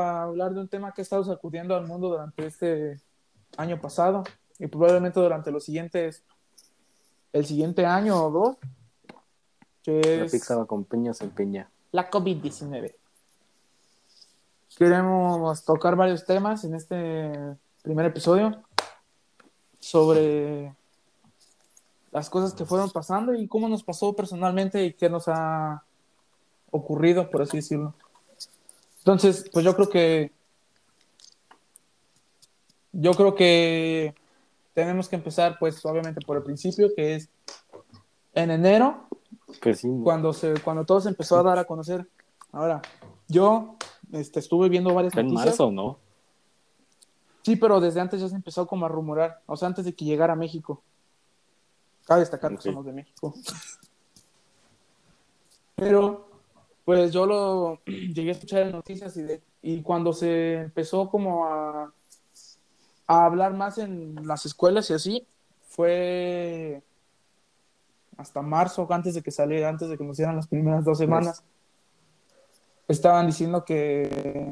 a hablar de un tema que ha estado sacudiendo al mundo durante este año pasado y probablemente durante los siguientes, el siguiente año o dos, que La es pizza con piña se empeña. la COVID-19. Queremos tocar varios temas en este primer episodio sobre las cosas que fueron pasando y cómo nos pasó personalmente y qué nos ha ocurrido, por así decirlo. Entonces, pues yo creo que yo creo que tenemos que empezar, pues obviamente por el principio, que es en enero, Pues sí, cuando se cuando todo se empezó a dar a conocer. Ahora, yo este, estuve viendo varias en noticias. marzo, ¿no? Sí, pero desde antes ya se empezó como a rumorar, o sea, antes de que llegara a México. Cabe destacar que somos de México. Pero, pues yo lo llegué a escuchar en noticias y, de- y cuando se empezó como a, hablar más en las escuelas y así, fue hasta marzo, antes de que saliera, antes de que nos dieran las primeras dos semanas. Estaban diciendo que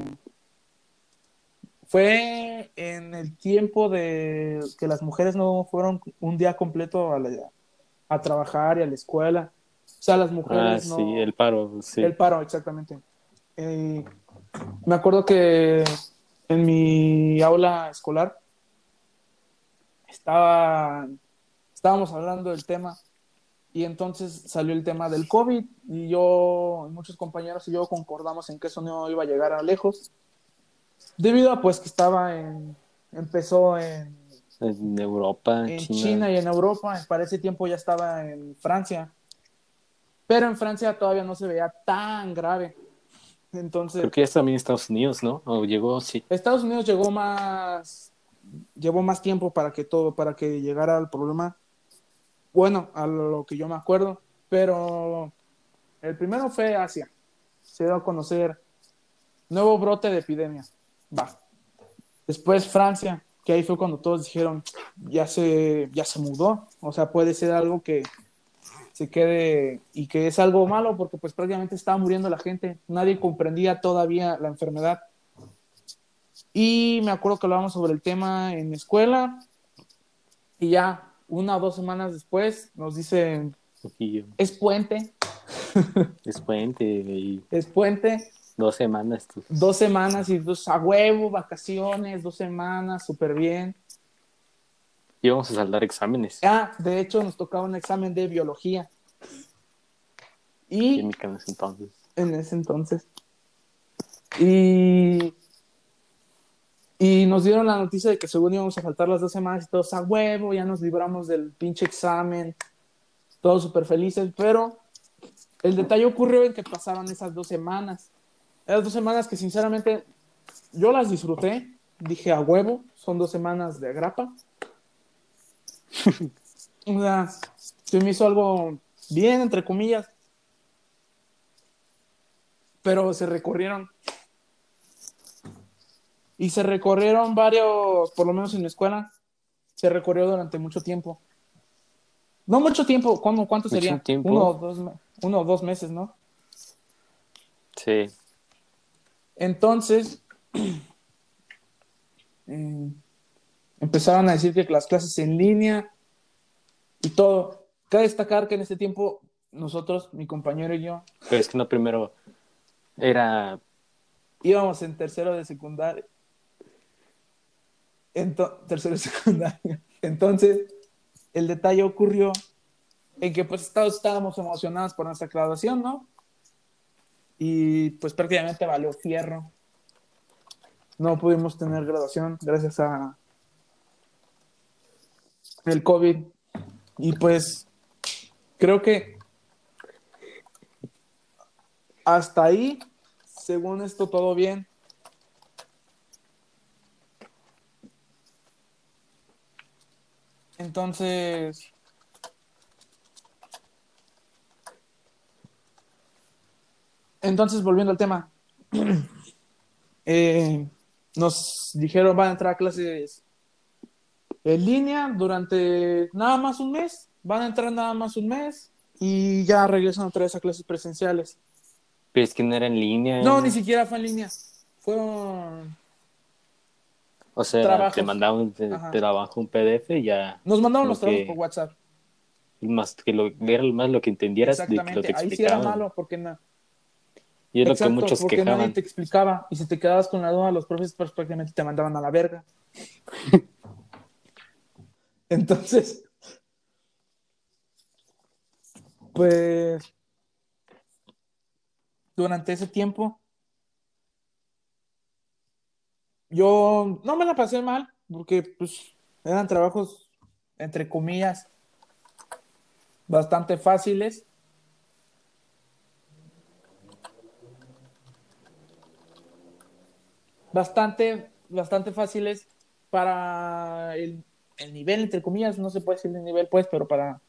fue en el tiempo de que las mujeres no fueron un día completo a trabajar y a la escuela. O sea, las Ah, mujeres no... sí, el paro, sí. El paro, exactamente. Eh, me acuerdo que en mi aula escolar estaba, estábamos hablando del tema y entonces salió el tema del COVID y yo, muchos compañeros y yo concordamos en que eso no iba a llegar a lejos debido a pues que estaba en, empezó en, En Europa, en China. China. y en Europa, para ese tiempo ya estaba en Francia, pero en Francia todavía no se veía tan grave. Entonces, Creo que ya está también Estados Unidos, ¿no? O llegó, sí. Estados Unidos llegó más, llevó más tiempo para que todo, para que llegara al problema. Bueno, a lo que yo me acuerdo, pero el primero fue Asia. Se dio a conocer nuevo brote de epidemia. Va. Después Francia, que ahí fue cuando todos dijeron, ya se, ya se mudó. O sea, puede ser algo que se quede y que es algo malo porque pues prácticamente estaba muriendo la gente. Nadie comprendía todavía la enfermedad. Y me acuerdo que hablábamos sobre el tema en la escuela y ya una o dos semanas después nos dicen, Y es puente, es puente y es puente, dos semanas. tú. dos semanas y dos a huevo, vacaciones, dos semanas, súper bien. Íbamos a saldar exámenes. Ah, de hecho nos tocaba un examen de biología. Y Química en ese entonces. en ese entonces. Y, y nos dieron la noticia de que según íbamos a faltar las dos semanas y todos a huevo, ya nos libramos del pinche examen, todos súper felices, pero el detalle ocurrió en que pasaron esas dos semanas. Esas dos semanas que sinceramente yo las disfruté, dije a huevo, son dos semanas de grapa. o sea, se me hizo algo bien, entre comillas pero se recorrieron. Y se recorrieron varios, por lo menos en mi escuela, se recorrió durante mucho tiempo. No mucho tiempo, ¿cómo, ¿cuánto Mucho sería? tiempo. Uno, o dos, uno o dos meses, ¿no? Sí. Entonces, eh, empezaron a decir que las clases en línea y todo. Cabe destacar que en este tiempo nosotros, mi compañero y yo, Pero es que no primero era íbamos en tercero de secundaria. Ento- tercero de secundaria. Entonces, el detalle ocurrió en que pues todos estábamos emocionados por nuestra graduación, ¿no? Y pues prácticamente valió fierro. No pudimos tener graduación gracias a el COVID. Y pues creo que hasta ahí, según esto, todo bien. Entonces, entonces volviendo al tema, eh, nos dijeron van a entrar a clases en línea durante nada más un mes, van a entrar nada más un mes y ya regresan otra vez a clases presenciales. Pero es que no era en línea. No, ni siquiera fue en línea. fueron O sea, Trabajos. te mandaban de trabajo un PDF y ya Nos mandaron Lo los trabajos que- por WhatsApp. más que lo era más lo que entendieras de que lo te Ahí sí era malo porque na- y es lo Exacto, que muchos porque nadie quejaban. te explicaba. Y si te quedabas con la duda, los profes pues, prácticamente te mandaban a la verga. Entonces, pues, durante ese tiempo, yo no me la pasé mal, porque pues eran trabajos, entre comillas, bastante fáciles. bastante, bastante fáciles para el, el nivel, entre comillas, no se puede decir el nivel, pues, pero para...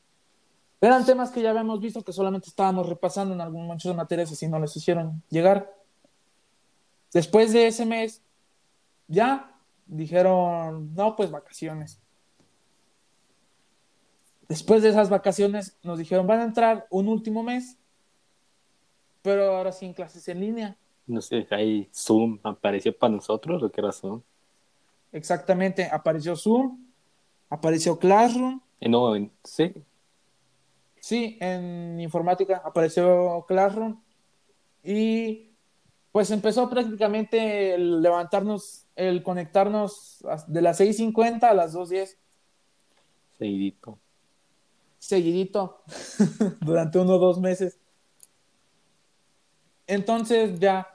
Eran temas que ya habíamos visto que solamente estábamos repasando en algún muchas materias así no les hicieron llegar. Después de ese mes, ya dijeron, no, pues vacaciones. Después de esas vacaciones nos dijeron, van a entrar un último mes, pero ahora sí en clases en línea. No sé, ahí Zoom apareció para nosotros, ¿o qué razón? Exactamente, apareció Zoom, apareció Classroom, no, en- sí, sí, en informática apareció Classroom. Y pues empezó prácticamente el levantarnos, el conectarnos de las 6.50 a las 2.10, seguidito. seguidito, durante uno o dos meses. Entonces ya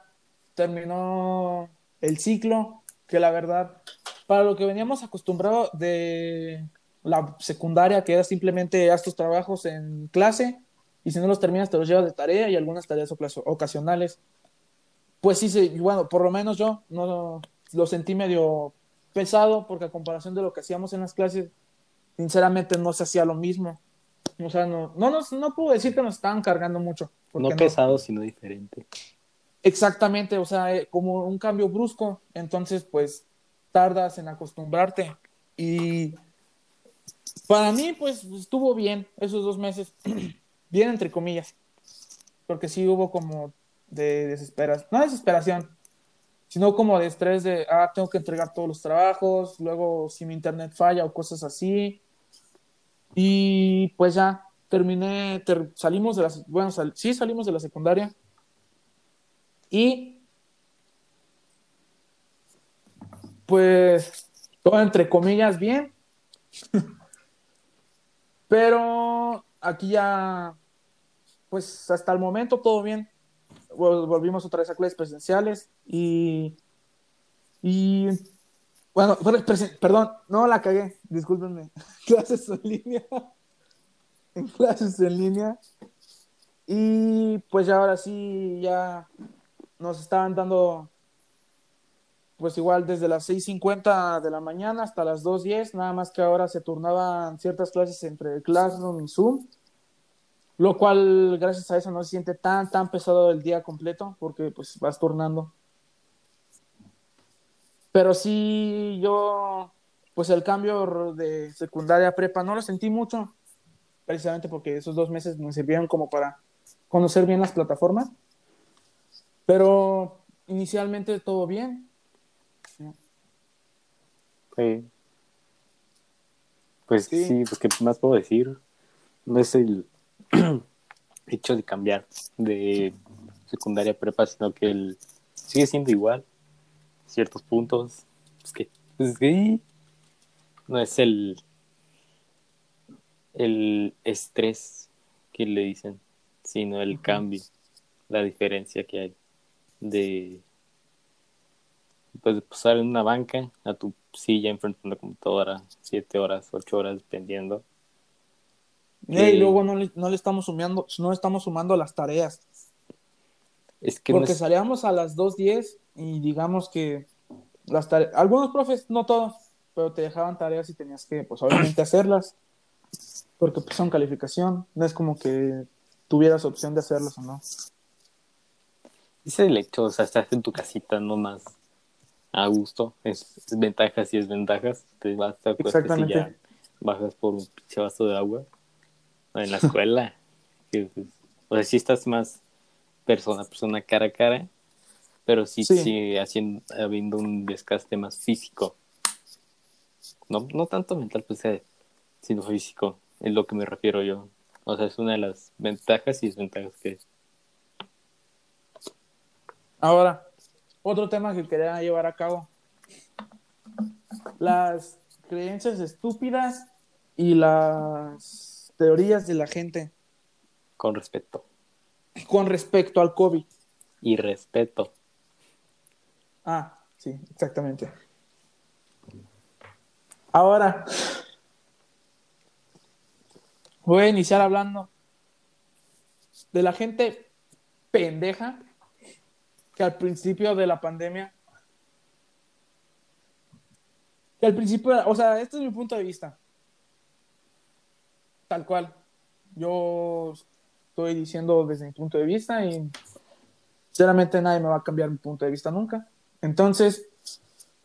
terminó el ciclo, que la verdad, para lo que veníamos acostumbrados de la secundaria, que era simplemente haz tus trabajos en clase y si no los terminas te los llevas de tarea y algunas tareas ocas- ocasionales. Pues sí, sí, bueno, por lo menos yo no lo sentí medio pesado porque a comparación de lo que hacíamos en las clases, sinceramente no se hacía lo mismo. O sea, no, no, nos, no puedo decir que nos estaban cargando mucho. No pesado, sino diferente. Exactamente, o sea, eh, como un cambio brusco, entonces pues tardas en acostumbrarte. Y para mí pues estuvo bien esos dos meses, bien entre comillas, porque sí hubo como de desesperación, no desesperación, sino como de estrés de, ah, tengo que entregar todos los trabajos, luego si mi internet falla o cosas así. Y pues ya terminé, ter- salimos de la, bueno, sal- sí salimos de la secundaria. Y pues todo entre comillas bien. Pero aquí ya, pues hasta el momento todo bien. Vol- Volvimos otra vez a clases presenciales y, y bueno, perdón, no la cagué, discúlpenme. Clases en línea. En clases en línea. Y pues ya ahora sí, ya nos estaban dando, pues igual desde las 6.50 de la mañana hasta las 2.10, nada más que ahora se turnaban ciertas clases entre Classroom y Zoom, lo cual gracias a eso no se siente tan, tan pesado el día completo, porque pues vas turnando. Pero sí, yo, pues el cambio de secundaria a prepa no lo sentí mucho, precisamente porque esos dos meses me sirvieron como para conocer bien las plataformas. Pero inicialmente todo bien. Sí. Pues Sí. sí. pues qué más puedo decir. No es el hecho de cambiar de secundaria a prepa, sino que el sigue siendo igual. Ciertos puntos. Pues que, pues que no es el el estrés que le dicen, sino el cambio, la diferencia que hay de pues de pasar en una banca a tu silla enfrente de una computadora, siete horas, ocho horas, dependiendo. Eh, Y Sí. luego no le, no le estamos sumando, no estamos sumando las tareas. Es que no Porque es- salíamos a las 2.10 y digamos que las tareas, algunos profes, no todos, pero te dejaban tareas y tenías que, pues obviamente hacerlas. Porque pues, son calificación. No es como que tuvieras opción de hacerlas o no. es el hecho, o sea, estás en tu casita nomás a gusto, es, es ventajas y desventajas, te vas, y Exactamente. ya bajas por un pinche vaso de agua. En la escuela, que, pues, o sea, si estás más persona a persona, cara a cara, pero sí, Sí. sigue haciendo, habiendo un desgaste más físico. No, no tanto mental, pues, eh, sino físico, es lo que me refiero yo. O sea, es una de las ventajas y desventajas que Ahora, otro tema que quería llevar a cabo. Las creencias estúpidas y las teorías de la gente con respeto con respecto al COVID. y respeto. Ah, sí, exactamente. Ahora, voy a iniciar hablando de la gente pendeja que al principio de la pandemia, que al principio, o sea, este es mi punto de vista, tal cual. Yo estoy diciendo desde mi punto de vista y sinceramente nadie me va a cambiar mi punto de vista nunca. Entonces,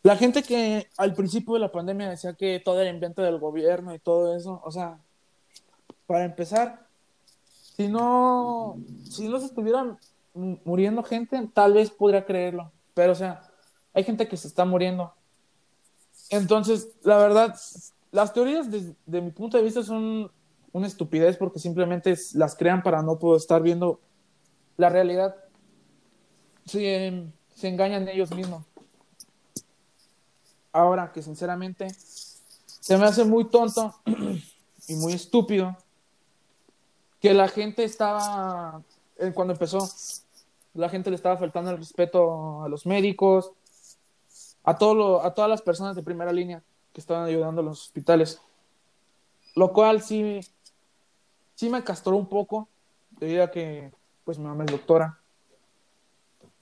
la gente que al principio de la pandemia decía que todo era invento del gobierno y todo eso, o sea, para empezar, si no, si no se estuvieran muriendo gente, tal vez podría creerlo, pero o sea, hay gente que se está muriendo. Entonces, la verdad, las teorías desde de mi punto de vista son una estupidez porque simplemente las crean para no poder estar viendo la realidad. Se, engañan ellos mismos. Ahora que sinceramente se me hace muy tonto y muy estúpido que la gente estaba, cuando empezó, la gente le estaba faltando el respeto a los médicos, a, todo lo- a todas las personas de primera línea que estaban ayudando a los hospitales. Lo cual sí, sí me castró un poco, debido a que pues mi mamá es doctora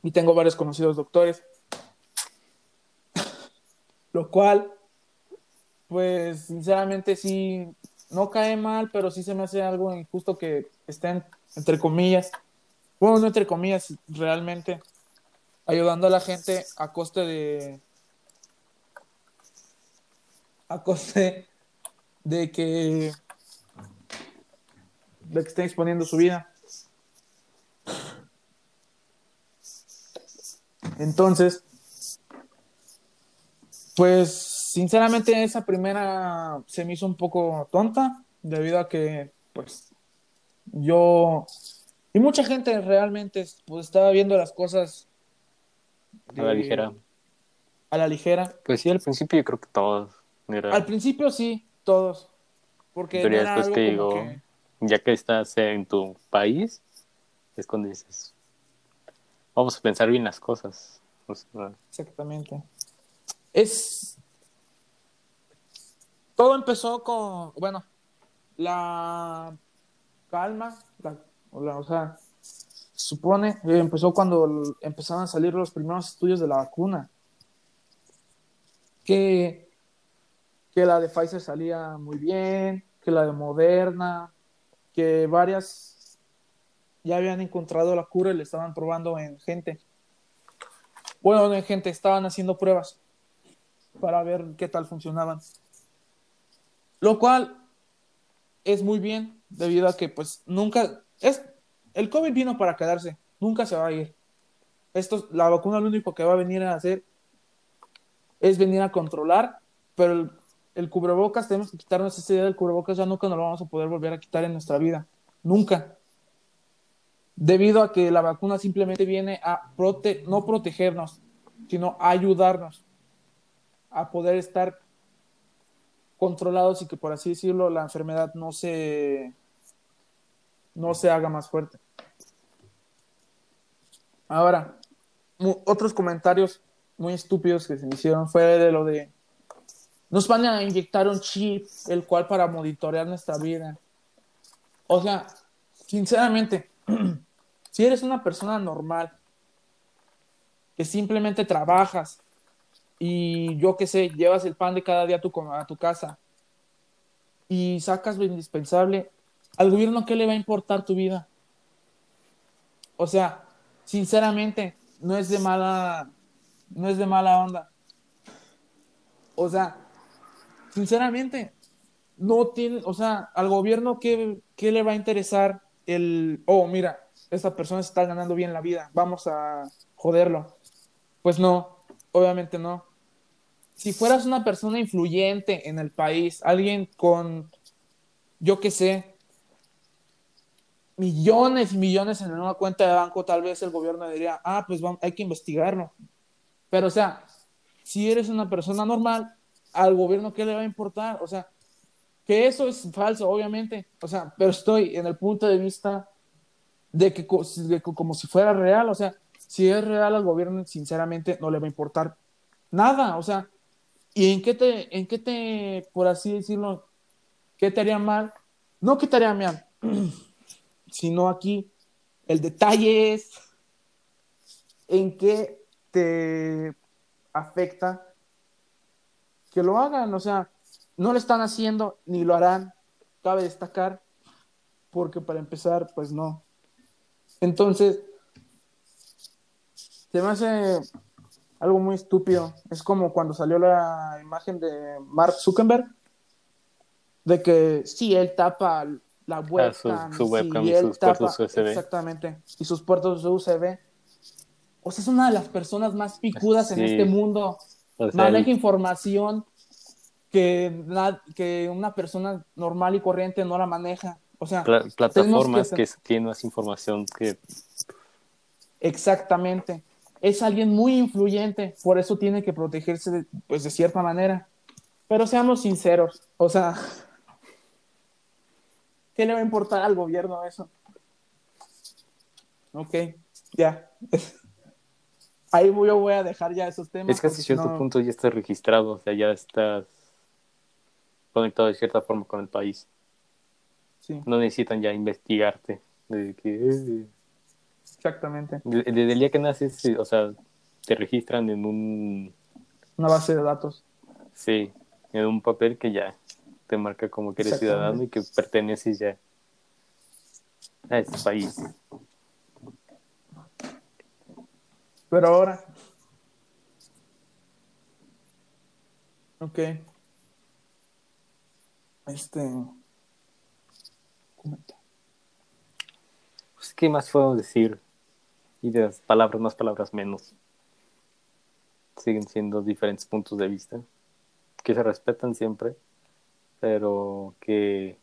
y tengo varios conocidos doctores. Lo cual, pues sinceramente sí, no cae mal, pero sí se me hace algo injusto que estén, entre comillas, bueno, no entre comillas, realmente ayudando a la gente a coste de... a coste de que de que estén exponiendo su vida. Entonces, pues sinceramente esa primera se me hizo un poco tonta debido a que pues yo y mucha gente realmente pues estaba viendo las cosas A la ligera. a la ligera. Pues sí, al principio yo creo que todos. Al principio sí, todos. Porque pero después algo digo, que- ya que estás en tu país, es cuando dices, vamos a pensar bien las cosas. O sea, Exactamente. Es. Todo empezó con. Bueno, la calma. La, o, sea, se supone. eh, empezó cuando empezaron a salir los primeros estudios de la vacuna. Que. Que la de Pfizer salía muy bien. Que la de Moderna. Que varias. Ya habían encontrado la cura y la estaban probando en gente. Bueno, no, gente, estaban haciendo pruebas para ver qué tal funcionaban. Lo cual es muy bien, debido a que pues nunca es el COVID vino para quedarse, nunca se va a ir. Esto, la vacuna lo único que va a venir a hacer es venir a controlar, pero el, cubrebocas, tenemos que quitarnos esa idea del cubrebocas, ya nunca nos lo vamos a poder volver a quitar en nuestra vida. Nunca debido a que la vacuna simplemente viene a prote no protegernos, sino a ayudarnos a poder estar controlados y que por así decirlo la enfermedad no se no se haga más fuerte. Ahora, otros comentarios muy estúpidos que se hicieron fue de lo de nos van a inyectar un chip el cual para monitorear nuestra vida. O sea, sinceramente, si eres una persona normal, que simplemente trabajas y yo qué sé, llevas el pan de cada día a tu, a tu casa y sacas lo indispensable, al gobierno qué le va a importar tu vida? O sea, sinceramente, no es de mala, no es de mala onda. O sea, sinceramente, no tiene, o sea, al gobierno qué, qué le va a interesar el, oh, mira, esta persona está ganando bien la vida, vamos a joderlo. Pues no, obviamente no. Si fueras una persona influyente en el país, alguien con, yo qué sé, millones y millones en una cuenta de banco, tal vez el gobierno diría, ah, pues hay que investigarlo. Pero, o sea, si eres una persona normal, al gobierno, ¿qué le va a importar? O sea, que eso es falso, obviamente. O sea, pero estoy en el punto de vista de que, como si fuera real. O sea, si es real al gobierno, sinceramente, no le va a importar nada. O sea, ¿y en qué te, en qué te, por así decirlo, qué te haría mal? No que te haría mal, sino aquí el detalle es en qué te afecta que lo hagan, o sea, no lo están haciendo ni lo harán, cabe destacar, porque para empezar, pues no. Entonces, se me hace algo muy estúpido. Es como cuando salió la imagen de Mark Zuckerberg, de que sí, él tapa la ah, webcam, su, webcam y, sus puertos USB. Exactamente, y sus puertos USB. O sea, es una de las personas más picudas en este mundo. Maneja información que, que una persona normal y corriente no la maneja. O sea, plataformas que, tienen más información que... Exactamente. Es alguien muy influyente, por eso tiene que protegerse de, pues de cierta manera. Pero seamos sinceros, o sea, ¿qué le va a importar al gobierno eso? Ok, ya. Ahí yo voy a dejar ya esos temas. Es que hasta cierto punto ya está registrado, o sea, ya estás conectado de cierta forma con el país. Sí. No necesitan ya investigarte. Desde que, Exactamente. Desde el día que naces, o sea, te registran en un... Una base de datos. Sí, en un papel que ya te marca como que eres ciudadano y que perteneces ya a ese país. Pero ahora. Ok. Este. Pues, ¿qué más puedo decir? Y de palabras más, palabras menos. Siguen siendo diferentes puntos de vista que se respetan siempre, pero que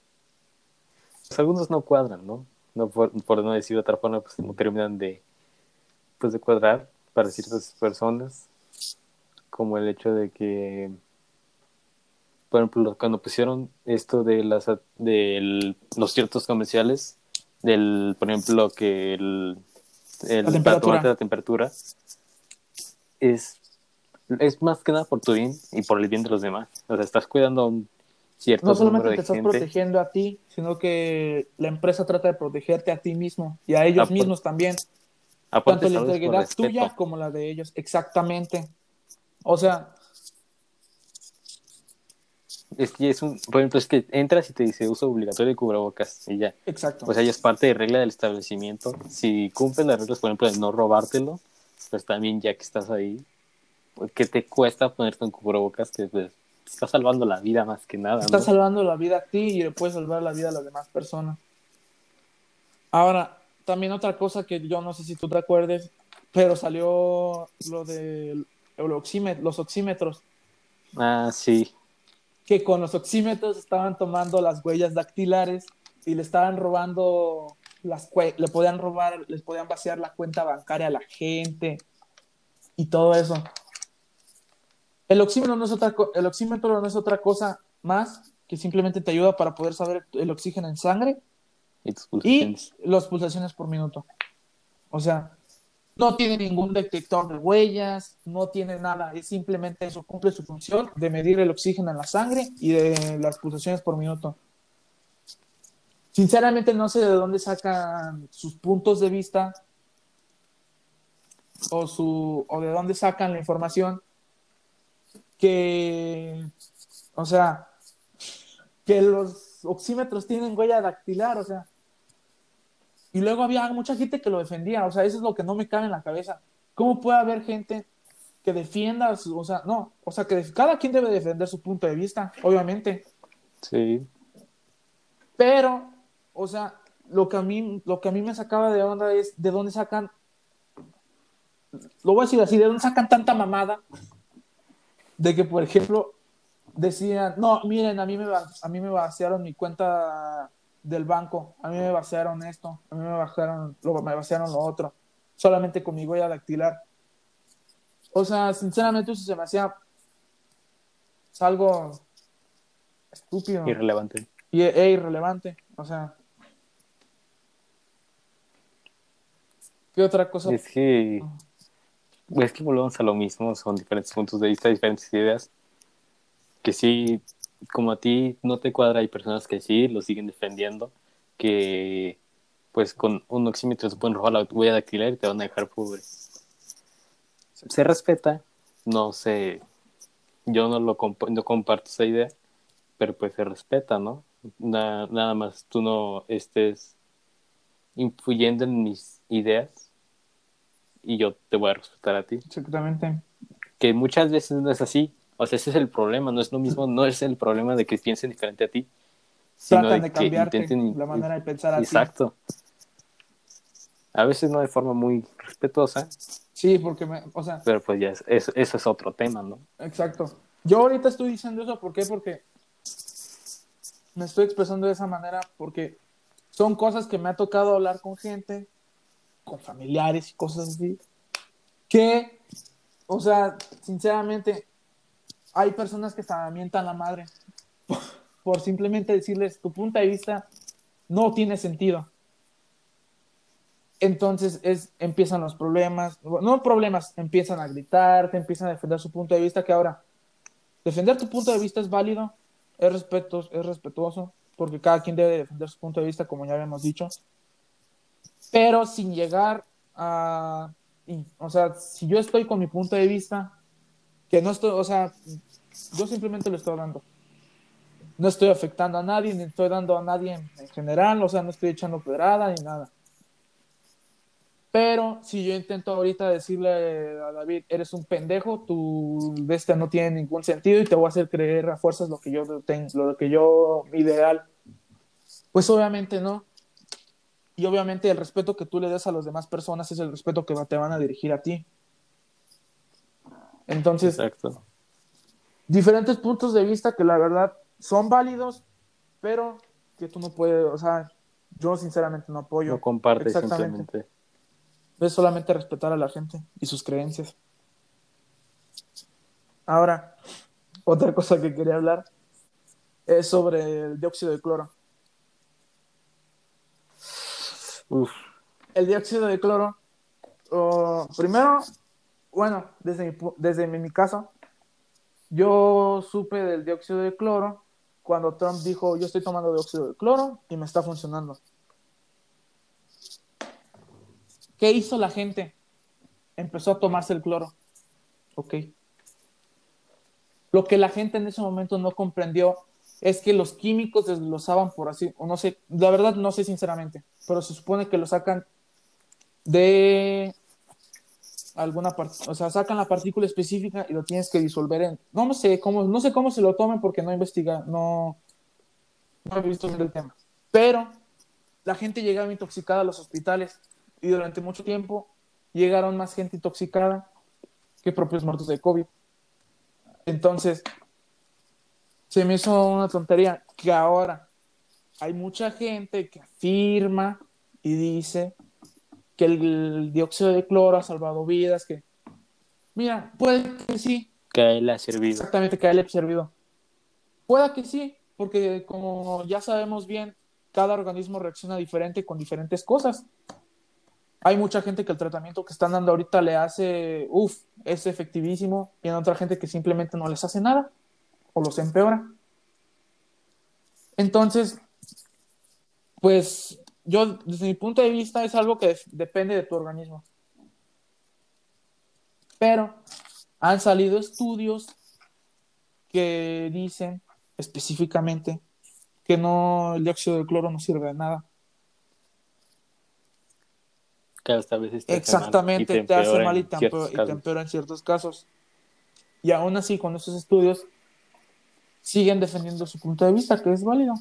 pues, algunos no cuadran, ¿no? no por, no decir de otra forma, pues no terminan de, pues, de cuadrar para ciertas personas, como el hecho de que, por ejemplo, cuando pusieron esto de las de los ciertos comerciales, del, por ejemplo, que el, el la temperatura. la temperatura es, es más que nada por tu bien y por el bien de los demás. O sea, estás cuidando a un cierto No solamente te estás protegiendo a ti, sino que la empresa trata de protegerte a ti mismo y a ellos mismos también. Tanto la integridad tuya como la de ellos. Exactamente. O sea. Es que es un, por ejemplo, es que entras y te dice uso obligatorio de cubrebocas y ya. Exacto. O sea, ya es parte de regla del establecimiento. Si cumples las reglas, por ejemplo, de no robártelo, pues también ya que estás ahí, pues, ¿qué te cuesta ponerte un cubrebocas? Que pues, está salvando la vida más que nada. Está salvando la vida a ti y le puedes salvar la vida a las demás personas. Ahora, también otra cosa que yo no sé si tú te acuerdes, pero salió lo de los oxímetros. Ah, sí. Que con los oxímetros estaban tomando las huellas dactilares y le estaban robando las le podían robar, les podían vaciar la cuenta bancaria a la gente y todo eso. El oxímetro no es otra, el oxímetro no es otra cosa más que simplemente te ayuda para poder saber el oxígeno en sangre y, pulsaciones. las pulsaciones por minuto. O sea, no tiene ningún detector de huellas, no tiene nada, es simplemente eso, cumple su función de medir el oxígeno en la sangre y de las pulsaciones por minuto. Sinceramente no sé de dónde sacan sus puntos de vista o, su, o de dónde sacan la información que, o sea, que los oxímetros tienen huella dactilar, o sea, y luego había mucha gente que lo defendía, o sea, eso es lo que no me cabe en la cabeza. ¿Cómo puede haber gente que defienda, o sea, no, o sea, que cada quien debe defender su punto de vista, obviamente. Sí. Pero, o sea, lo que a mí, lo que a mí me sacaba de onda es de dónde sacan lo voy a decir así, ¿de dónde sacan tanta mamada? De que, por ejemplo, decían, no, miren, a mí me, a mí me vaciaron mi cuenta del banco, a mí me vaciaron esto, a mí me vaciaron lo, me vaciaron lo otro, solamente con mi huella dactilar. O sea, sinceramente eso se me hacía algo estúpido. Irrelevante. Y, e irrelevante, o sea. ¿Qué otra cosa? Es que, es que volvemos a lo mismo, son diferentes puntos de vista, diferentes ideas, que sí, como a ti no te cuadra, hay personas que sí lo siguen defendiendo, que pues con un oxímetro se pueden robar la huella dactilar y te van a dejar pobre. Se respeta, no sé, yo no lo no comparto esa idea, pero pues se respeta, ¿no? nada más tú no estés influyendo en mis ideas y yo te voy a respetar a ti. Exactamente. Que muchas veces no es así. O sea, ese es el problema, no es lo mismo, no es el problema de que piensen diferente a ti. Sino Tratan de, cambiarte la manera de pensar a Exacto. A veces no de forma muy respetuosa. Sí, porque me, o sea... Pero pues ya, eso, eso es otro tema, ¿no? Exacto. Yo ahorita estoy diciendo eso, ¿por qué? Porque me estoy expresando de esa manera porque son cosas que me ha tocado hablar con gente, con familiares y cosas así, que, o sea, sinceramente, hay personas que se mientan la madre por, simplemente decirles tu punto de vista no tiene sentido. Entonces es, empiezan los problemas, no problemas, empiezan a gritar, te empiezan a defender su punto de vista, que ahora, defender tu punto de vista es válido, es, respeto, es respetuoso, porque cada quien debe defender su punto de vista, como ya habíamos dicho, pero sin llegar a... O sea, si yo estoy con mi punto de vista, que no estoy, o sea, yo simplemente lo estoy dando. No estoy afectando a nadie, ni estoy dando a nadie en, general, o sea, no estoy echando pedrada ni nada. Pero si yo intento ahorita decirle a David, eres un pendejo, tu bestia no tiene ningún sentido y te voy a hacer creer a fuerzas lo que yo tengo, lo que yo ideal, pues obviamente no. Y obviamente el respeto que tú le des a las demás personas es el respeto que te van a dirigir a ti. Entonces, Exacto. diferentes puntos de vista que la verdad son válidos, pero que tú no puedes, o sea, yo sinceramente no apoyo. No compartes simplemente es solamente respetar a la gente y sus creencias. Ahora, otra cosa que quería hablar es sobre el dióxido de cloro. El dióxido de cloro, primero, bueno, desde mi, desde mi caso, yo supe del dióxido de cloro cuando Trump dijo, yo estoy tomando dióxido de cloro y me está funcionando. ¿Qué hizo la gente? Empezó a tomarse el cloro. Ok. Lo que la gente en ese momento no comprendió es que los químicos desglosaban por así, o no sé, la verdad no sé sinceramente, pero se supone que lo sacan de alguna parte, o sea, sacan la partícula específica y lo tienes que disolver en, no sé cómo, no sé cómo se lo tomen porque no investiga, no, no he visto el tema, pero la gente llegaba intoxicada a los hospitales y durante mucho tiempo llegaron más gente intoxicada que propios muertos de COVID. Entonces, se me hizo una tontería que ahora hay mucha gente que afirma y dice que el, dióxido de cloro ha salvado vidas, que mira, puede que sí. Que a él le ha servido. Exactamente, que a él le ha servido. Puede que sí, porque como ya sabemos bien, cada organismo reacciona diferente con diferentes cosas hay mucha gente que el tratamiento que están dando ahorita le hace, uff, es efectivísimo, y hay otra gente que simplemente no les hace nada o los empeora. Entonces, pues yo, desde mi punto de vista, es algo que depende de tu organismo. Pero han salido estudios que dicen específicamente que no el dióxido de cloro no sirve de nada Exactamente, te, hace mal y te, empeora en ciertos casos. Y aún así, con esos estudios, siguen defendiendo su punto de vista, que es válido.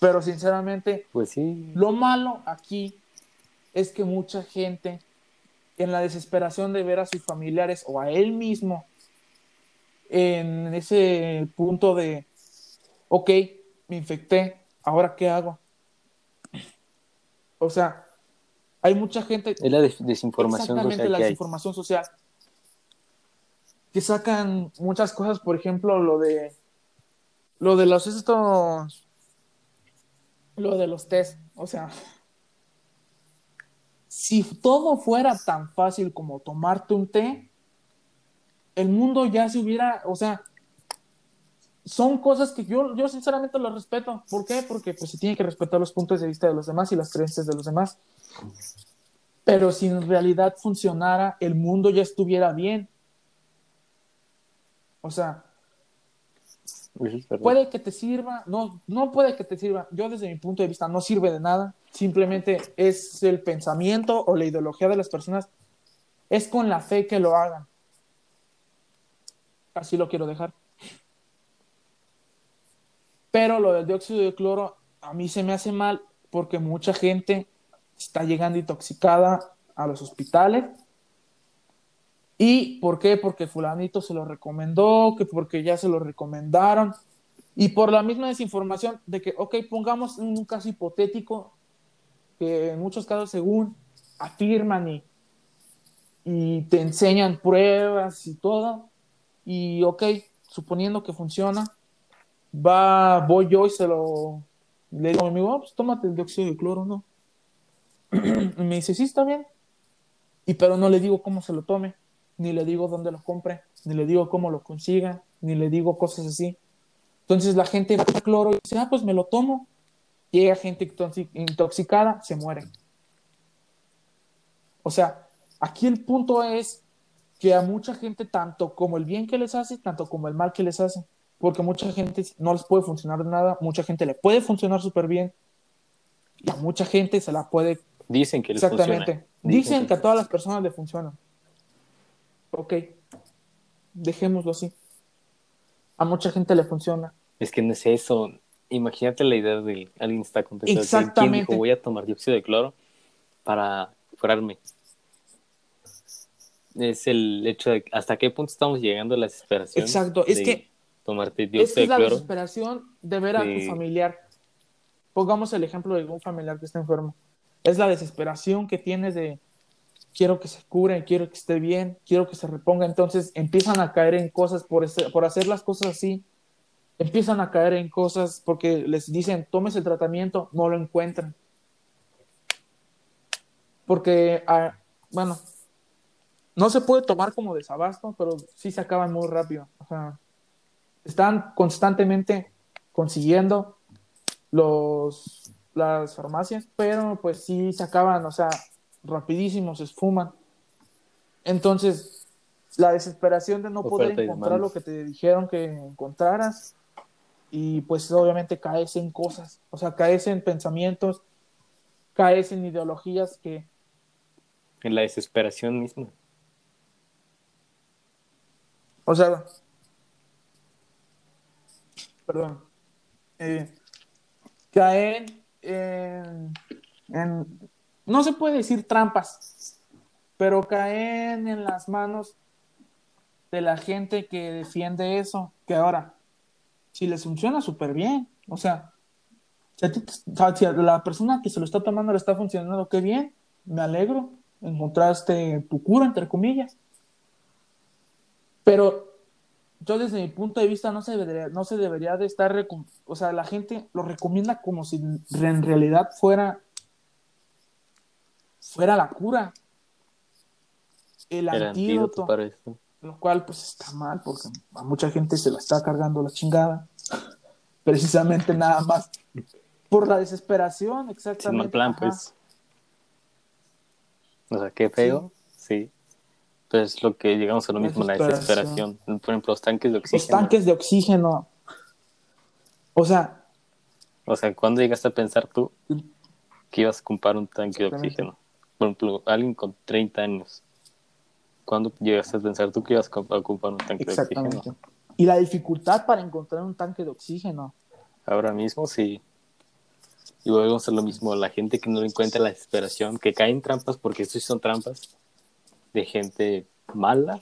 Pero sinceramente, pues sí. lo malo aquí es que mucha gente en la desesperación de ver a sus familiares o a él mismo en ese punto de, ok, me infecté, ahora qué hago. O sea, hay mucha gente. Es la desinformación exactamente, la desinformación social. Que sacan muchas cosas, por ejemplo, lo de. Lo de los estos. Lo de los test. O sea. Si todo fuera tan fácil como tomarte un té, el mundo ya se hubiera, o sea, son cosas que yo, yo sinceramente lo respeto. ¿Por qué? Porque pues se tiene que respetar los puntos de vista de los demás y las creencias de los demás. Pero si en realidad funcionara, el mundo ya estuviera bien. O sea, puede que te sirva, no, no puede que te sirva. Yo desde mi punto de vista no sirve de nada. Simplemente es el pensamiento o la ideología de las personas. Es con la fe que lo hagan. Así lo quiero dejar. Pero lo del dióxido de cloro a mí se me hace mal porque mucha gente está llegando intoxicada a los hospitales. ¿Y por qué? Porque fulanito se lo recomendó, que porque ya se lo recomendaron. Y por la misma desinformación de que, ok, pongamos un caso hipotético, que en muchos casos según afirman y, y te enseñan pruebas y todo, y ok, suponiendo que funciona, va, voy yo y se lo, le digo a mi amigo, oh, pues tómate el dióxido de cloro, ¿no? y me dice, sí, está bien. Y pero no le digo cómo se lo tome, ni le digo dónde lo compre, ni le digo cómo lo consiga, ni le digo cosas así. Entonces la gente va a cloro y dice, ah, pues me lo tomo. Llega gente intoxicada, se muere. O sea, aquí el punto es que a mucha gente, tanto como el bien que les hace, tanto como el mal que les hace, porque mucha gente no les puede funcionar de nada, mucha gente le puede funcionar súper bien, y a mucha gente se la puede... Dicen que les Exactamente. Dicen, que... a todas las personas le funcionan. Ok, dejémoslo así. A mucha gente le funciona. Es que no es eso. Imagínate la idea de alguien está contestando. Exactamente. ¿Quién dijo, voy a tomar dióxido de cloro para curarme? es el hecho de hasta qué punto estamos llegando a la desesperación. Exacto, es que tomarte es la desesperación de ver a tu familiar. Pongamos el ejemplo de un familiar que está enfermo. Es la desesperación que tienes de quiero que se cure, quiero que esté bien, quiero que se reponga. Entonces empiezan a caer en cosas por, por hacer las cosas así. Empiezan a caer en cosas porque les dicen, tomes el tratamiento, no lo encuentran. Porque, ah, bueno, no se puede tomar como desabasto, pero sí se acaban muy rápido. Están constantemente consiguiendo los, las farmacias, pero pues sí se acaban, o sea, rapidísimo, se esfuman. Entonces, la desesperación de no poder encontrar lo que te dijeron que encontraras y pues obviamente caes en cosas, o sea, caes en pensamientos, caes en ideologías que... En la desesperación misma. O sea, perdón, eh, caen en, no se puede decir trampas, pero caen en las manos de la gente que defiende eso, que ahora, si les funciona súper bien, o sea, si a, la persona que se lo está tomando le está funcionando, qué bien, me alegro, encontraste tu cura, entre comillas. Pero yo desde mi punto de vista no se debería, no se debería de estar, o sea, la gente lo recomienda como si en realidad fuera, fuera la cura, el, antídoto, para esto. lo cual pues está mal porque a mucha gente se la está cargando la chingada, precisamente nada más por la desesperación, exactamente. Sin plan, pues. O sea, qué feo, sí. Entonces, lo que llegamos a lo mismo, la desesperación. Por ejemplo, los tanques de oxígeno. Los tanques de oxígeno. O sea. O sea, ¿cuándo llegaste a pensar tú que ibas a comprar un tanque de oxígeno? Por ejemplo, alguien con 30 años. ¿Cuándo llegaste a pensar tú que ibas a comprar un tanque de oxígeno? Y la dificultad para encontrar un tanque de oxígeno. Ahora mismo sí. Y volvemos a lo mismo, la gente que no encuentra la desesperación, que cae en trampas porque estos son trampas de gente mala,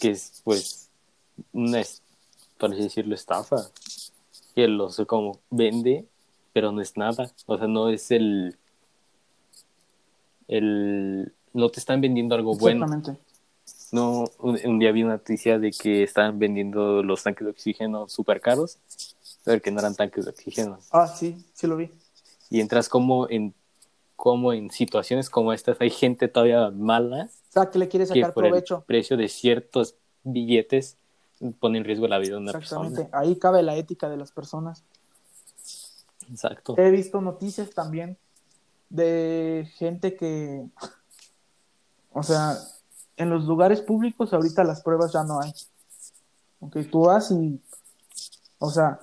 que es pues una, por así decirlo, estafa, que los como vende, pero no es nada, o sea, no es el, el, no te están vendiendo algo bueno. No, un, día vi una noticia de que estaban vendiendo los tanques de oxígeno súper caros, pero que no eran tanques de oxígeno. Ah, sí, sí lo vi. Y entras como en como en situaciones como estas hay gente todavía mala. O sea, que le quiere sacar por provecho. El precio de ciertos billetes pone en riesgo la vida de una Exactamente. Ahí cabe la ética de las personas. Exacto. He visto noticias también de gente que, o sea, en los lugares públicos ahorita las pruebas ya no hay. Aunque tú vas y, o sea,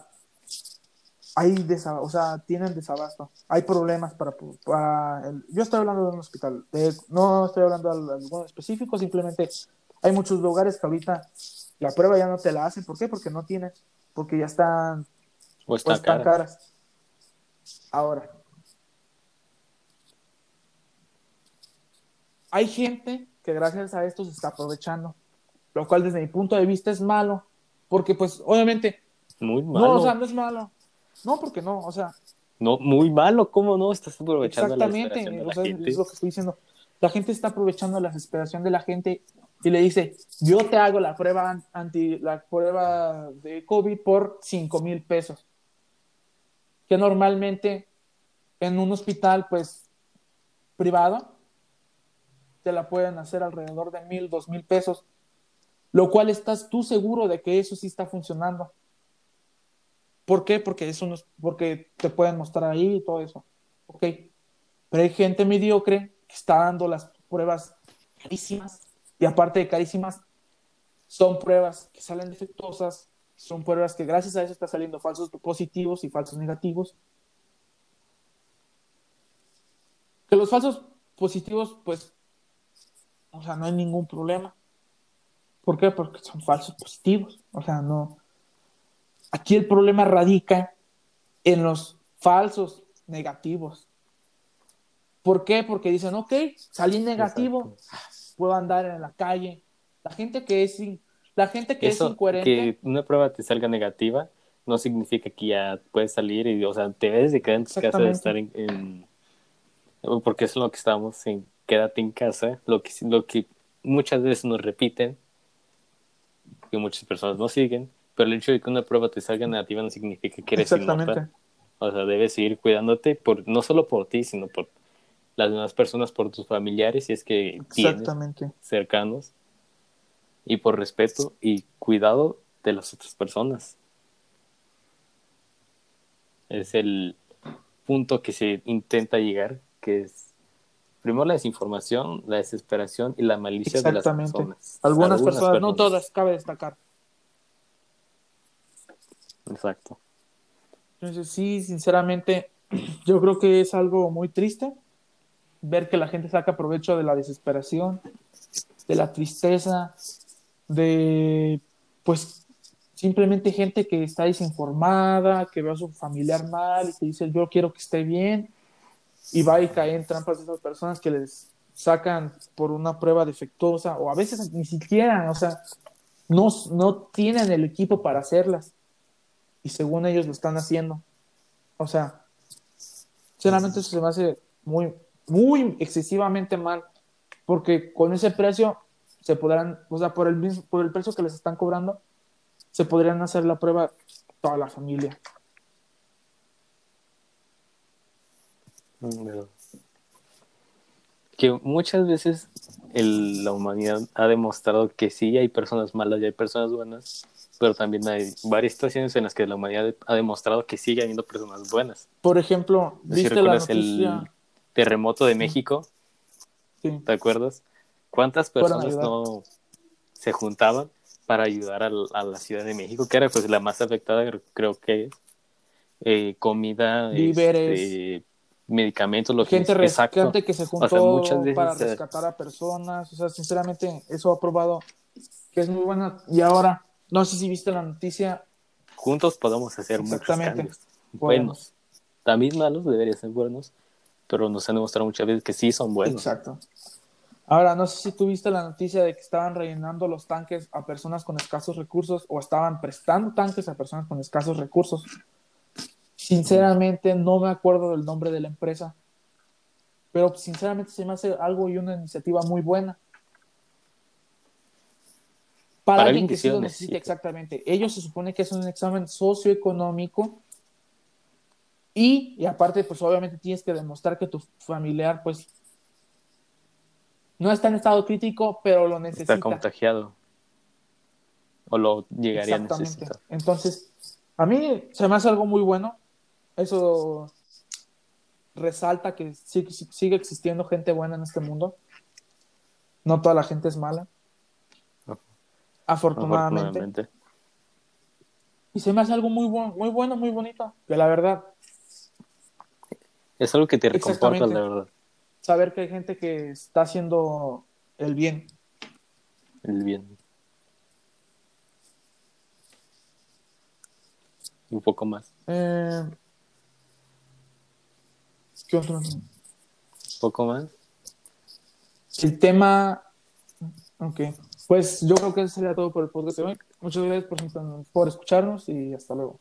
hay o sea, tienen desabasto, hay problemas para, yo estoy hablando de un hospital, no estoy hablando de algo específico, simplemente hay muchos lugares que ahorita la prueba ya no te la hacen, ¿por qué? Porque no tienes, porque ya están, o están, caras. Ahora, hay gente que gracias a esto se está aprovechando, lo cual desde mi punto de vista es malo, porque pues obviamente... Muy malo. No, o sea, no es malo no, porque no, o sea. No, muy malo, ¿cómo no? Estás aprovechando Exactamente, la o sea, es lo que estoy diciendo. La gente está aprovechando la desesperación de la gente y le dice, yo te hago la prueba anti, la prueba de COVID por 5 mil pesos. Que normalmente en un hospital, pues, privado, te la pueden hacer alrededor de mil, dos mil pesos. Lo cual estás tú seguro de que eso sí está funcionando. ¿Por qué? Porque eso no porque te pueden mostrar ahí y todo eso. Ok. Pero hay gente mediocre que está dando las pruebas carísimas. Y aparte de carísimas, son pruebas que salen defectuosas, son pruebas que gracias a eso están saliendo falsos positivos y falsos negativos. Que los falsos positivos, pues, o sea, no hay ningún problema. ¿Por qué? Porque son falsos positivos. O sea, no, Aquí el problema radica en los falsos negativos. ¿Por qué? Porque dicen, ok, salí negativo, puedo andar en la calle. La gente que es, la gente que es incoherente. Que una prueba te salga negativa no significa que ya puedes salir y, o sea, te ves de quedar en tu casa de estar en, Porque es lo que estamos en quédate en casa, lo que, lo que muchas veces nos repiten, que muchas personas no siguen, pero el hecho de que una prueba te salga negativa no significa que eres inmortal. O sea, debes seguir cuidándote, por, no solo por ti, sino por las demás personas, por tus familiares, si es que tienes cercanos, y por respeto y cuidado de las otras personas. Es el punto que se intenta llegar, que es primero la desinformación, la desesperación y la malicia de las personas. Algunas, personas, no todas, cabe destacar. Exacto. Entonces, sí, sinceramente, yo creo que es algo muy triste ver que la gente saca provecho de la desesperación, de la tristeza, de, pues, simplemente gente que está desinformada, que ve a su familiar mal y que dice, yo quiero que esté bien, y va y cae en trampas de esas personas que les sacan por una prueba defectuosa, o a veces ni siquiera, o sea, no, no tienen el equipo para hacerlas y según ellos lo están haciendo. O sea, sinceramente eso se me hace muy, muy excesivamente mal, porque con ese precio se podrán, o sea, por el, por el precio que les están cobrando, se podrían hacer la prueba toda la familia. Que muchas veces la humanidad ha demostrado que sí hay personas malas y hay personas buenas, pero también hay varias situaciones en las que la humanidad ha demostrado que sigue habiendo personas buenas. Por ejemplo, ¿viste la noticia? el terremoto de México? Sí. ¿Te acuerdas? ¿Cuántas personas no se juntaban para ayudar a, la Ciudad de México, que era pues la más afectada, creo que? Eh, comida, víveres, este, medicamentos, lo gente que, que se juntó para rescatar a personas, o sea, sinceramente eso ha probado que es muy buena y ahora no sé si viste la noticia. Juntos podemos hacer muchos cambios. Buenos. También malos, deberían ser buenos, pero nos han demostrado muchas veces que sí son buenos. Exacto. Ahora, no sé si tuviste la noticia de que estaban rellenando los tanques a personas con escasos recursos o estaban prestando tanques a personas con escasos recursos. Sinceramente, no me acuerdo del nombre de la empresa, pero sinceramente se me hace algo y una iniciativa muy buena. Para, alguien que, sí lo necesite exactamente. Ellos se supone que es un examen socioeconómico y, y aparte, pues obviamente tienes que demostrar que tu familiar, pues, no está en estado crítico, pero lo necesita. Está contagiado. O lo llegaría a necesitar. Entonces, a mí se me hace algo muy bueno. Eso resalta que sigue, sigue existiendo gente buena en este mundo. No toda la gente es mala. Afortunadamente. Y se me hace algo muy bueno, muy bueno, muy bonito. Que la verdad. Es algo que te reconforta, la verdad. Saber que hay gente que está haciendo el bien. El bien. Un poco más. Eh, ¿Qué otro? Un poco más. El tema. Ok. Pues yo creo que eso sería todo por el podcast de hoy. Muchas gracias por, por escucharnos y hasta luego.